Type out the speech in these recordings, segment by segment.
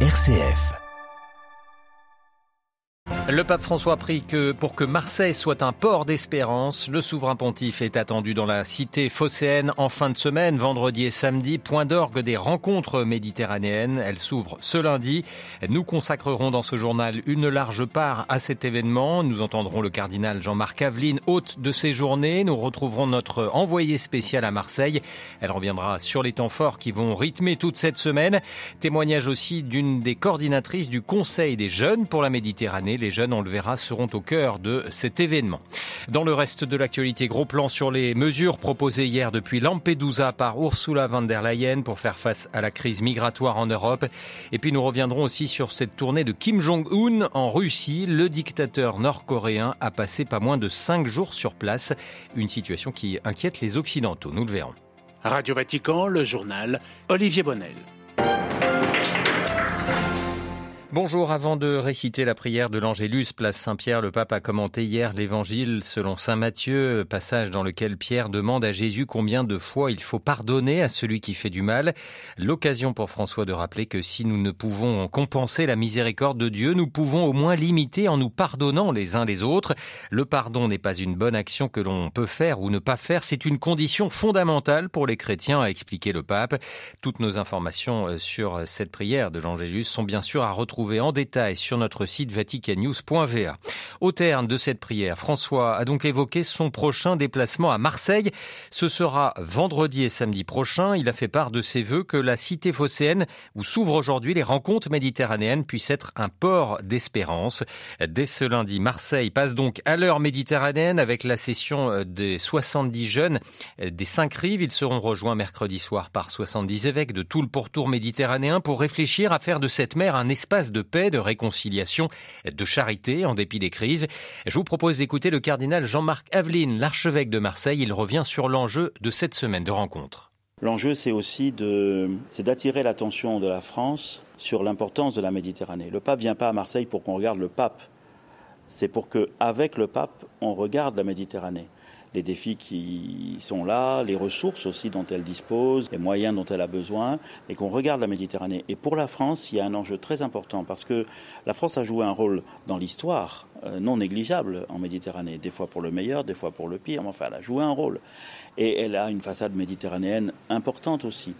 RCF. Le pape François prie que pour que Marseille soit un port d'espérance, le souverain pontife est attendu dans la cité phocéenne en fin de semaine, vendredi et samedi, point d'orgue des rencontres méditerranéennes. Elle s'ouvre ce lundi. Nous consacrerons dans ce journal une large part à cet événement. Nous entendrons le cardinal Jean-Marc Aveline, hôte de ces journées. Nous retrouverons notre envoyé spécial à Marseille. Elle reviendra sur les temps forts qui vont rythmer toute cette semaine. Témoignage aussi d'une des coordinatrices du Conseil des jeunes pour la Méditerranée. Jeunes, on le verra, seront au cœur de cet événement. Dans le reste de l'actualité, gros plan sur les mesures proposées hier depuis Lampedusa par Ursula von der Leyen pour faire face à la crise migratoire en Europe. Et puis nous reviendrons aussi sur cette tournée de Kim Jong-un en Russie. Le dictateur nord-coréen a passé pas moins de cinq jours sur place. Une situation qui inquiète les Occidentaux. Nous le verrons. Radio Vatican, le journal Olivier Bonnel. Bonjour, avant de réciter la prière de l'Angélus, place Saint-Pierre, le pape a commenté hier l'évangile selon Saint Matthieu, passage dans lequel Pierre demande à Jésus combien de fois il faut pardonner à celui qui fait du mal. L'occasion pour François de rappeler que si nous ne pouvons compenser la miséricorde de Dieu, nous pouvons au moins l'imiter en nous pardonnant les uns les autres. Le pardon n'est pas une bonne action que l'on peut faire ou ne pas faire, c'est une condition fondamentale pour les chrétiens, a expliqué le pape. Toutes nos informations sur cette prière de l'Angélus sont bien sûr à retrouver en détail sur notre site vaticannews.va. Au terme de cette prière, François a donc évoqué son prochain déplacement à Marseille. Ce sera vendredi et samedi prochain. Il a fait part de ses voeux que la cité phocéenne, où s'ouvrent aujourd'hui les rencontres méditerranéennes, puisse être un port d'espérance. Dès ce lundi, Marseille passe donc à l'heure méditerranéenne avec la session des 70 jeunes des cinq rives. Ils seront rejoints mercredi soir par 70 évêques de tout le pourtour méditerranéen pour réfléchir à faire de cette mer un espace de paix, de réconciliation, de charité en dépit des crises. Je vous propose d'écouter le cardinal Jean-Marc Aveline, l'archevêque de Marseille. Il revient sur l'enjeu de cette semaine de rencontre. L'enjeu, c'est aussi d'attirer l'attention de la France sur l'importance de la Méditerranée. Le pape vient pas à Marseille pour qu'on regarde le pape. C'est pour que, avec le pape, on regarde la Méditerranée les défis qui sont là, les ressources aussi dont elle dispose, les moyens dont elle a besoin, et qu'on regarde la Méditerranée. Et pour la France, il y a un enjeu très important parce que la France a joué un rôle dans l'histoire euh, non négligeable en Méditerranée, des fois pour le meilleur, des fois pour le pire, mais enfin, elle a joué un rôle. Et elle a une façade méditerranéenne importante aussi.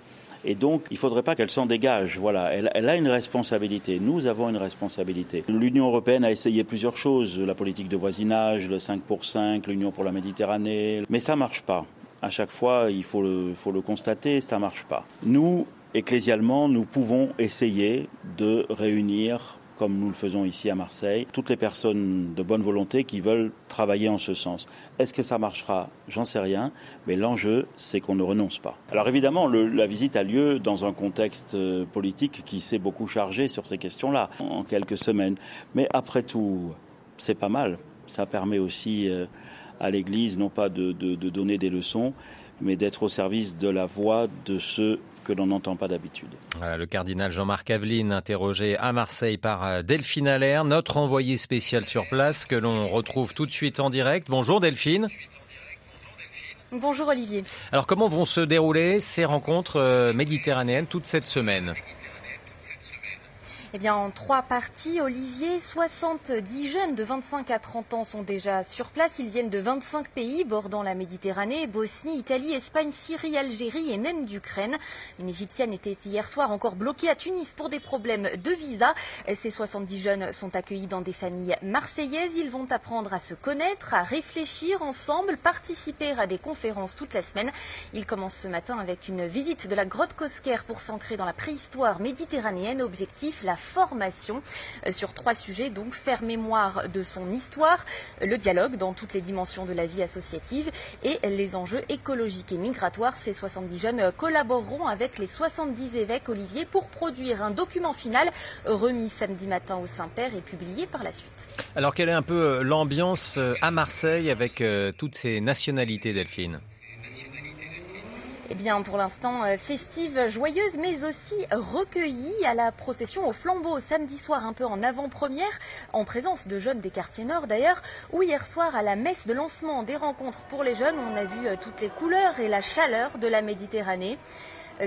Et donc, il ne faudrait pas qu'elle s'en dégage. Voilà, elle, a une responsabilité. Nous avons une responsabilité. L'Union européenne a essayé plusieurs choses la politique de voisinage, le 5 pour 5, l'Union pour la Méditerranée, mais ça marche pas. À chaque fois, il faut le, faut le constater, ça marche pas. Nous, ecclésialement, nous pouvons essayer de réunir comme nous le faisons ici à Marseille, toutes les personnes de bonne volonté qui veulent travailler en ce sens. Est-ce que ça marchera? J'en sais rien, mais l'enjeu, c'est qu'on ne renonce pas. Alors évidemment, la visite a lieu dans un contexte politique qui s'est beaucoup chargé sur ces questions-là en quelques semaines. Mais après tout, c'est pas mal. Ça permet aussi à l'Église non pas de, de, de donner des leçons, mais d'être au service de la voix de ceux que l'on n'entend pas d'habitude. Voilà, le cardinal Jean-Marc Aveline, interrogé à Marseille par Delphine Allaire, notre envoyé spécial sur place, que l'on retrouve tout de suite en direct. Bonjour Delphine. Bonjour Olivier. Alors comment vont se dérouler ces rencontres méditerranéennes toute cette semaine? Eh bien, en trois parties, Olivier, 70 jeunes de 25 à 30 ans sont déjà sur place. Ils viennent de 25 pays bordant la Méditerranée, Bosnie, Italie, Espagne, Syrie, Algérie et même d'Ukraine. Une Égyptienne était hier soir encore bloquée à Tunis pour des problèmes de visa. Ces 70 jeunes sont accueillis dans des familles marseillaises. Ils vont apprendre à se connaître, à réfléchir ensemble, participer à des conférences toute la semaine. Ils commencent ce matin avec une visite de la grotte Cosquer pour s'ancrer dans la préhistoire méditerranéenne. Objectif, la formation sur trois sujets, donc faire mémoire de son histoire, le dialogue dans toutes les dimensions de la vie associative et les enjeux écologiques et migratoires. Ces 70 jeunes collaboreront avec les 70 évêques Olivier pour produire un document final remis samedi matin au Saint-Père et publié par la suite. Alors quelle est un peu l'ambiance à Marseille avec toutes ces nationalités Delphine? Eh bien, pour l'instant, festive, joyeuse, mais aussi recueillie à la procession au flambeau samedi soir, un peu en avant-première, en présence de jeunes des quartiers nord d'ailleurs, où hier soir, à la messe de lancement des rencontres pour les jeunes, on a vu toutes les couleurs et la chaleur de la Méditerranée.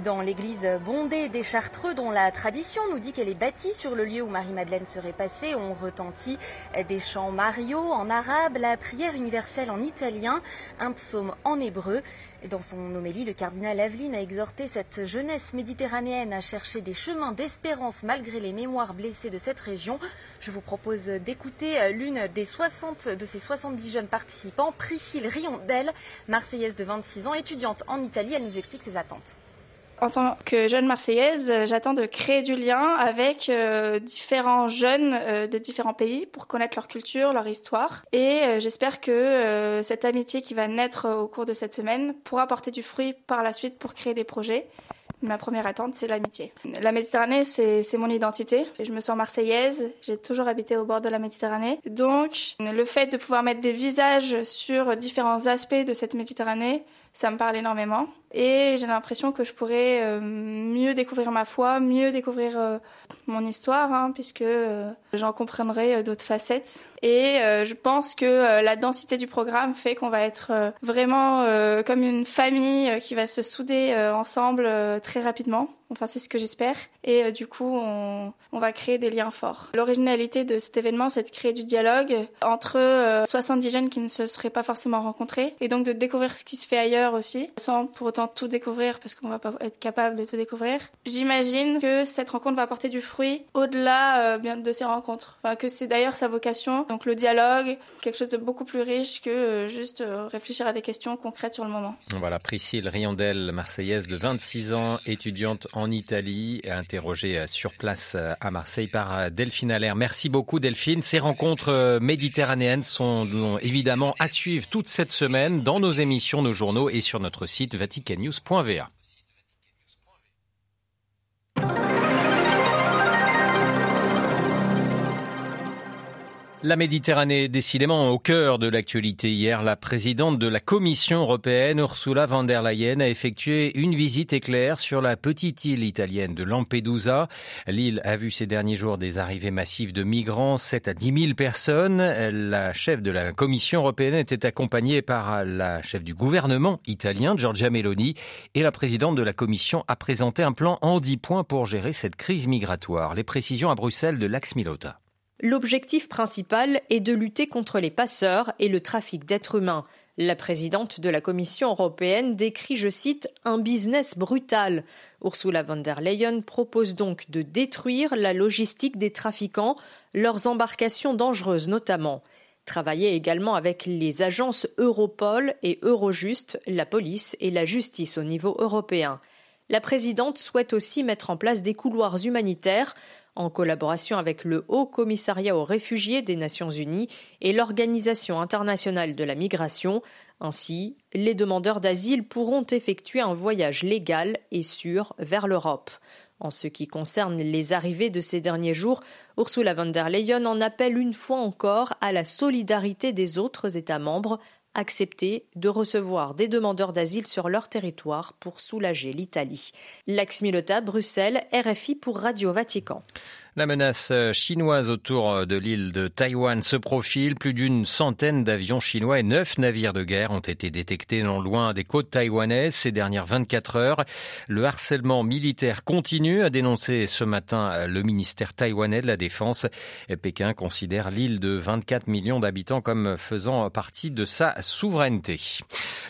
Dans l'église bondée des Chartreux, dont la tradition nous dit qu'elle est bâtie sur le lieu où Marie-Madeleine serait passée. On retentit des chants Mario en arabe, la prière universelle en italien, un psaume en hébreu. Dans son homélie, le cardinal Aveline a exhorté cette jeunesse méditerranéenne à chercher des chemins d'espérance malgré les mémoires blessées de cette région. Je vous propose d'écouter l'une des 60 de ces 70 jeunes participants, Priscille Riondel, marseillaise de 26 ans, étudiante en Italie. Elle nous explique ses attentes. En tant que jeune marseillaise, j'attends de créer du lien avec euh, différents jeunes euh, de différents pays pour connaître leur culture, leur histoire. Et euh, j'espère que cette amitié qui va naître au cours de cette semaine pourra porter du fruit par la suite pour créer des projets. Ma première attente, c'est l'amitié. La Méditerranée, c'est mon identité. Je me sens marseillaise. J'ai toujours habité au bord de la Méditerranée. Donc, le fait de pouvoir mettre des visages sur différents aspects de cette Méditerranée, ça me parle énormément. Et j'ai l'impression que je pourrais euh, mieux découvrir ma foi, mieux découvrir euh, mon histoire, hein, puisque euh, j'en comprendrai d'autres facettes. Et je pense que la densité du programme fait qu'on va être vraiment comme une famille qui va se souder ensemble très rapidement. Enfin, c'est ce que j'espère. Et euh, du coup, on, va créer des liens forts. L'originalité de cet événement, c'est de créer du dialogue entre 70 euh, jeunes qui ne se seraient pas forcément rencontrés. Et donc de découvrir ce qui se fait ailleurs aussi, sans pour autant tout découvrir, parce qu'on va pas être capable de tout découvrir. J'imagine que cette rencontre va apporter du fruit au-delà euh, de ces rencontres. Enfin, que c'est d'ailleurs sa vocation. Donc le dialogue, quelque chose de beaucoup plus riche que juste réfléchir à des questions concrètes sur le moment. Voilà, Priscille Riondel, marseillaise de 26 ans, étudiante en en Italie, interrogé euh, sur place euh, à Marseille par euh, Delphine Allaire. Merci beaucoup Delphine. Ces rencontres méditerranéennes sont évidemment à suivre toute cette semaine dans nos émissions, nos journaux et sur notre site vaticannews.va. La Méditerranée, décidément au cœur de l'actualité. Hier, la présidente de la Commission européenne, Ursula von der Leyen, a effectué une visite éclair sur la petite île italienne de Lampedusa. L'île a vu ces derniers jours des arrivées massives de migrants, 7 à 10 000 personnes. La chef de la Commission européenne était accompagnée par la chef du gouvernement italien, Giorgia Meloni, et la présidente de la Commission a présenté un plan en 10 points pour gérer cette crise migratoire. Les précisions à Bruxelles de Lax Milota. L'objectif principal est de lutter contre les passeurs et le trafic d'êtres humains. La présidente de la Commission européenne décrit, je cite, un business brutal. Ursula von der Leyen propose donc de détruire la logistique des trafiquants, leurs embarcations dangereuses notamment. Travailler également avec les agences Europol et Eurojust, la police et la justice au niveau européen. La présidente souhaite aussi mettre en place des couloirs humanitaires en collaboration avec le Haut Commissariat aux réfugiés des Nations Unies et l'Organisation internationale de la migration. Ainsi, les demandeurs d'asile pourront effectuer un voyage légal et sûr vers l'Europe. En ce qui concerne les arrivées de ces derniers jours, Ursula von der Leyen en appelle une fois encore à la solidarité des autres États membres accepter de recevoir des demandeurs d'asile sur leur territoire pour soulager l'Italie. Lax Milota, Bruxelles, RFI pour Radio Vatican. La menace chinoise autour de l'île de Taïwan se profile. Plus d'une centaine d'avions chinois et neuf navires de guerre ont été détectés non loin des côtes taïwanaises ces dernières 24 heures. Le harcèlement militaire continue, a dénoncé ce matin le ministère taïwanais de la Défense. Pékin considère l'île de 24 millions d'habitants comme faisant partie de sa souveraineté.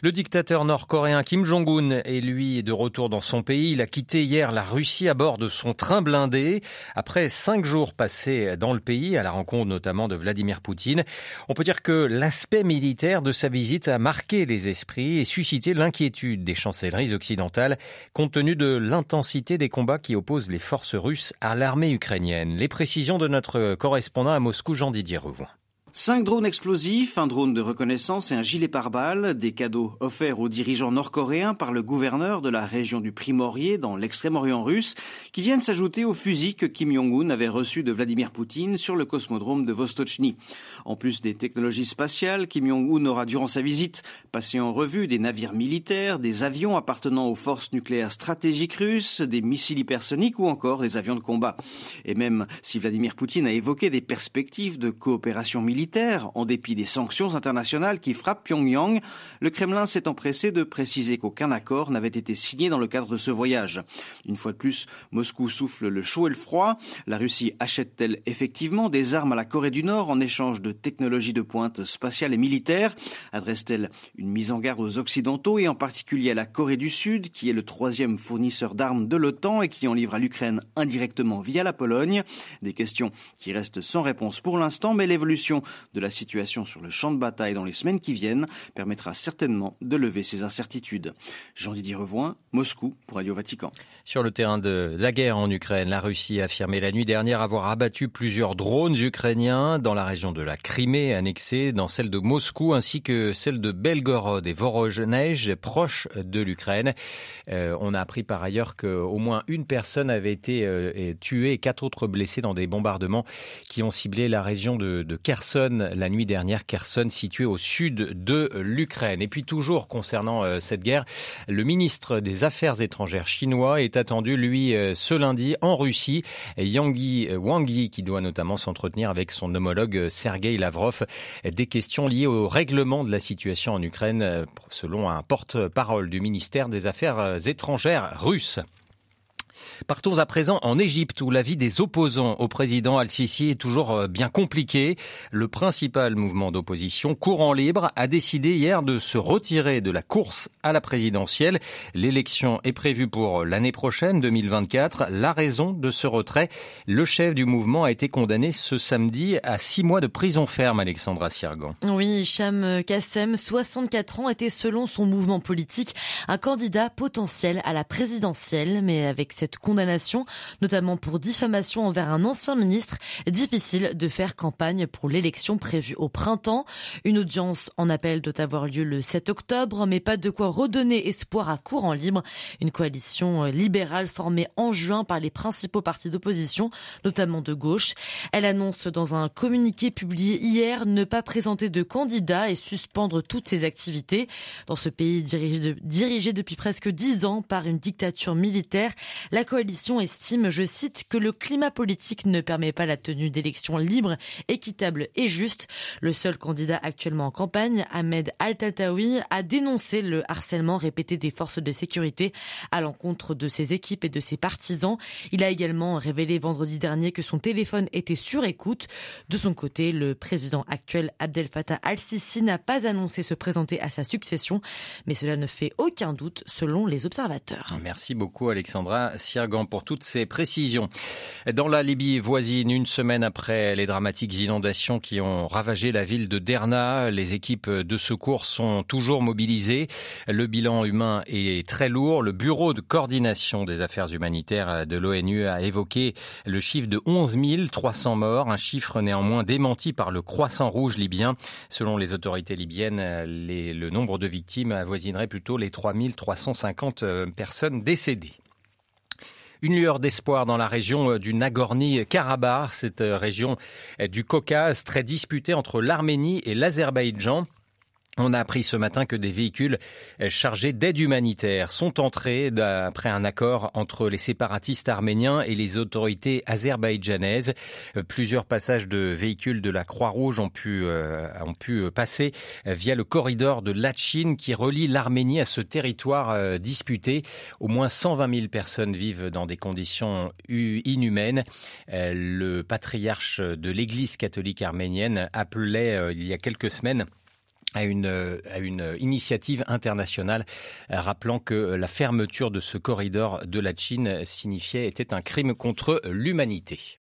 Le dictateur nord-coréen Kim Jong-un est lui de retour dans son pays. Il a quitté hier la Russie à bord de son train blindé. Après cinq jours passés dans le pays, à la rencontre notamment de Vladimir Poutine. On peut dire que l'aspect militaire de sa visite a marqué les esprits et suscité l'inquiétude des chancelleries occidentales compte tenu de l'intensité des combats qui opposent les forces russes à l'armée ukrainienne. Les précisions de notre correspondant à Moscou, Jean-Didier Revoux. Cinq drones explosifs, un drone de reconnaissance et un gilet pare-balles, des cadeaux offerts aux dirigeants nord-coréens par le gouverneur de la région du Primorier dans l'extrême-orient russe, qui viennent s'ajouter aux fusils que Kim Jong-un avait reçus de Vladimir Poutine sur le cosmodrome de Vostochny. En plus des technologies spatiales, Kim Jong-un aura durant sa visite passé en revue des navires militaires, des avions appartenant aux forces nucléaires stratégiques russes, des missiles hypersoniques ou encore des avions de combat. Et même si Vladimir Poutine a évoqué des perspectives de coopération militaire, militaire, en dépit des sanctions internationales qui frappent Pyongyang. Le Kremlin s'est empressé de préciser qu'aucun accord n'avait été signé dans le cadre de ce voyage. Une fois de plus, Moscou souffle le chaud et le froid. La Russie achète-t-elle effectivement des armes à la Corée du Nord en échange de technologies de pointe spatiales et militaires? Adresse-t-elle une mise en garde aux Occidentaux et en particulier à la Corée du Sud, qui est le troisième fournisseur d'armes de l'OTAN et qui en livre à l'Ukraine indirectement via la Pologne? Des questions qui restent sans réponse pour l'instant, mais l'évolution de la situation sur le champ de bataille dans les semaines qui viennent permettra certainement de lever ces incertitudes. Jean-Didier Revoin, Moscou pour Radio Vatican. Sur le terrain de la guerre en Ukraine, la Russie a affirmé la nuit dernière avoir abattu plusieurs drones ukrainiens dans la région de la Crimée, annexée dans celle de Moscou, ainsi que celle de Belgorod et Voronej, proche de l'Ukraine. Euh, on a appris par ailleurs qu'au moins une personne avait été euh, tuée et quatre autres blessés dans des bombardements qui ont ciblé la région de, de Kherson la nuit dernière. Kherson située au sud de l'Ukraine. Et puis toujours concernant euh, cette guerre, le ministre des Affaires étrangères chinois est attendu, lui, euh, ce lundi en Russie. Yang Wang Yi, qui doit notamment s'entretenir avec son homologue euh, Sergei Lavrov des questions liées au règlement de la situation en Ukraine, selon un porte-parole du ministère des Affaires étrangères russe. Partons à présent en Égypte où la vie des opposants au président Al-Sisi est toujours euh, bien compliquée. Le principal mouvement d'opposition, Courant Libre, a décidé hier de se retirer de la course à la présidentielle. L'élection est prévue pour l'année prochaine, 2024. La raison de ce retrait, le chef du mouvement a été condamné ce samedi à six mois de prison ferme, Alexandra Siergan. Oui, Cham Kassem, 64 ans, était selon son mouvement politique un candidat potentiel à la présidentielle, mais avec cette condamnation, notamment pour diffamation envers un ancien ministre. Difficile de faire campagne pour l'élection prévue au printemps. Une audience en appel doit avoir lieu le 7 octobre, mais pas de quoi redonner espoir à courant libre. Une coalition libérale formée en juin par les principaux partis d'opposition, notamment de gauche. Elle annonce dans un communiqué publié hier ne pas présenter de candidat et suspendre toutes ses activités. Dans ce pays dirigé, depuis presque dix ans par une dictature militaire, coalition estime, je cite, que le climat politique ne permet pas la tenue d'élections libres, équitables et justes. Le seul candidat actuellement en campagne, Ahmed Al-Tatawi, a dénoncé le harcèlement répété des forces de sécurité à l'encontre de ses équipes et de ses partisans. Il a également révélé vendredi dernier que son téléphone était sur écoute. De son côté, le président actuel Abdel Fattah al-Sisi n'a pas annoncé se présenter à sa succession, mais cela ne fait aucun doute selon les observateurs. Merci beaucoup Alexandra pour toutes ces précisions. Dans la Libye voisine, une semaine après les dramatiques inondations qui ont ravagé la ville de Derna, les équipes de secours sont toujours mobilisées. Le bilan humain est très lourd. Le bureau de coordination des affaires humanitaires de l'ONU a évoqué le chiffre de 11 300 morts, un chiffre néanmoins démenti par le Croissant Rouge libyen. Selon les autorités libyennes, le nombre de victimes avoisinerait plutôt les 3 350 personnes décédées. Une lueur d'espoir dans la région euh, du Nagorno-Karabakh, cette euh, région euh, du Caucase très disputée entre l'Arménie et l'Azerbaïdjan. On a appris ce matin que des véhicules chargés d'aide humanitaire sont entrés après un accord entre les séparatistes arméniens et les autorités azerbaïdjanaises. Plusieurs passages de véhicules de la Croix-Rouge ont pu, euh, ont pu passer via le corridor de Lachin qui relie l'Arménie à ce territoire euh, disputé. Au moins 120 000 personnes vivent dans des conditions inhumaines. Euh, le patriarche de l'Église catholique arménienne appelait il y a quelques semaines à une, à une initiative internationale rappelant que la fermeture de ce corridor de la Chine signifiait était un crime contre l'humanité.